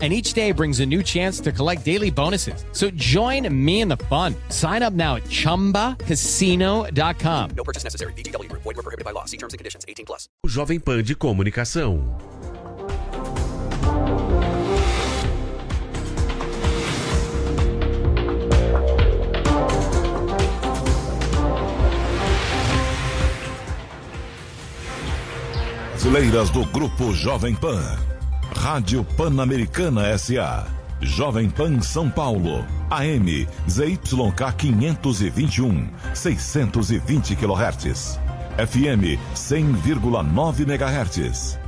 and each day brings a new chance to collect daily bonuses. So join me in the fun. Sign up now at chumbacasino.com. No purchase necessary. VGW Group. Void were prohibited by law. See terms and conditions. 18 plus. O Jovem Pan de Comunicação. Brasileiras do Grupo Jovem Pan. Rádio Pan-Americana SA. Jovem Pan São Paulo. AM ZYK 521, 620 kHz. FM 100,9 MHz.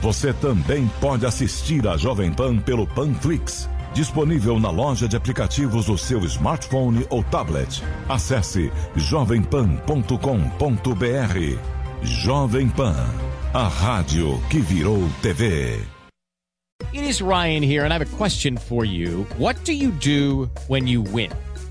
Você também pode assistir a Jovem Pan pelo Panflix, disponível na loja de aplicativos do seu smartphone ou tablet. Acesse jovempan.com.br. Jovem Pan, a rádio que virou TV. It is Ryan here, and I have a question for you. What do you do when you win?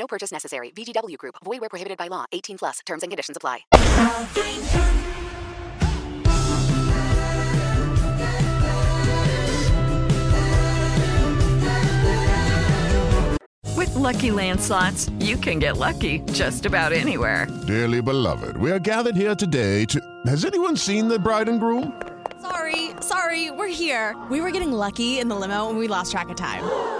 No purchase necessary. VGW Group. Void where prohibited by law. 18 plus. Terms and conditions apply. With Lucky Land slots, you can get lucky just about anywhere. Dearly beloved, we are gathered here today to. Has anyone seen the bride and groom? Sorry, sorry, we're here. We were getting lucky in the limo and we lost track of time.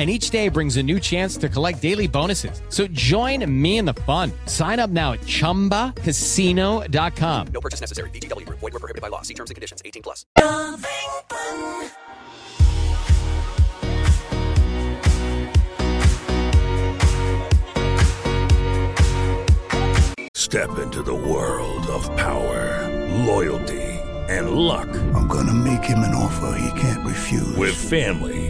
and each day brings a new chance to collect daily bonuses. So join me in the fun. Sign up now at ChumbaCasino.com. No purchase necessary. VGW Group. Void were prohibited by law. See terms and conditions. 18 plus. Step into the world of power, loyalty, and luck. I'm gonna make him an offer he can't refuse. With family,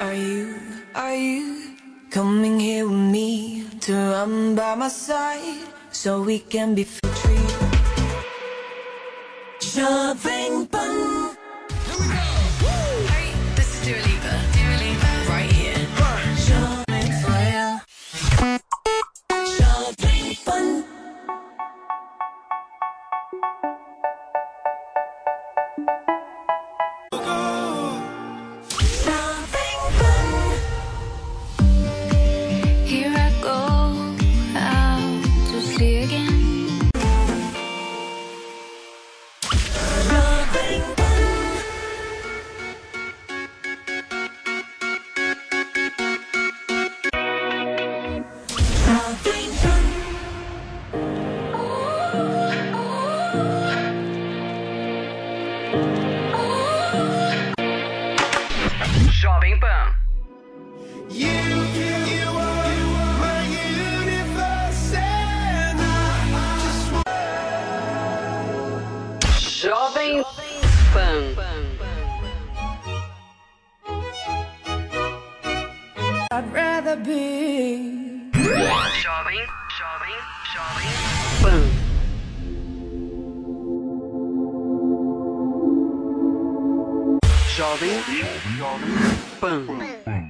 Are you, are you coming here with me to run by my side so we can be free? Jovem Pan. Jovem Pan. Jovem Pan. I'd rather be. Jovem, jovem, jovem Pan. Jovem Pan.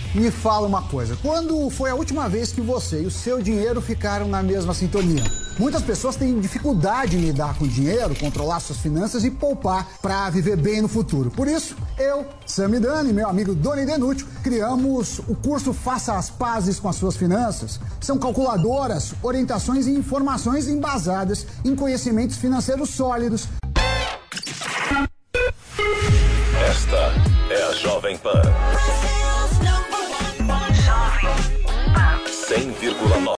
me fala uma coisa, quando foi a última vez que você e o seu dinheiro ficaram na mesma sintonia? Muitas pessoas têm dificuldade em lidar com dinheiro, controlar suas finanças e poupar para viver bem no futuro. Por isso, eu, Sam Dani, meu amigo Doni Denútil, criamos o curso Faça as Pazes com as Suas Finanças. São calculadoras, orientações e informações embasadas em conhecimentos financeiros sólidos. Esta é a Jovem Pan.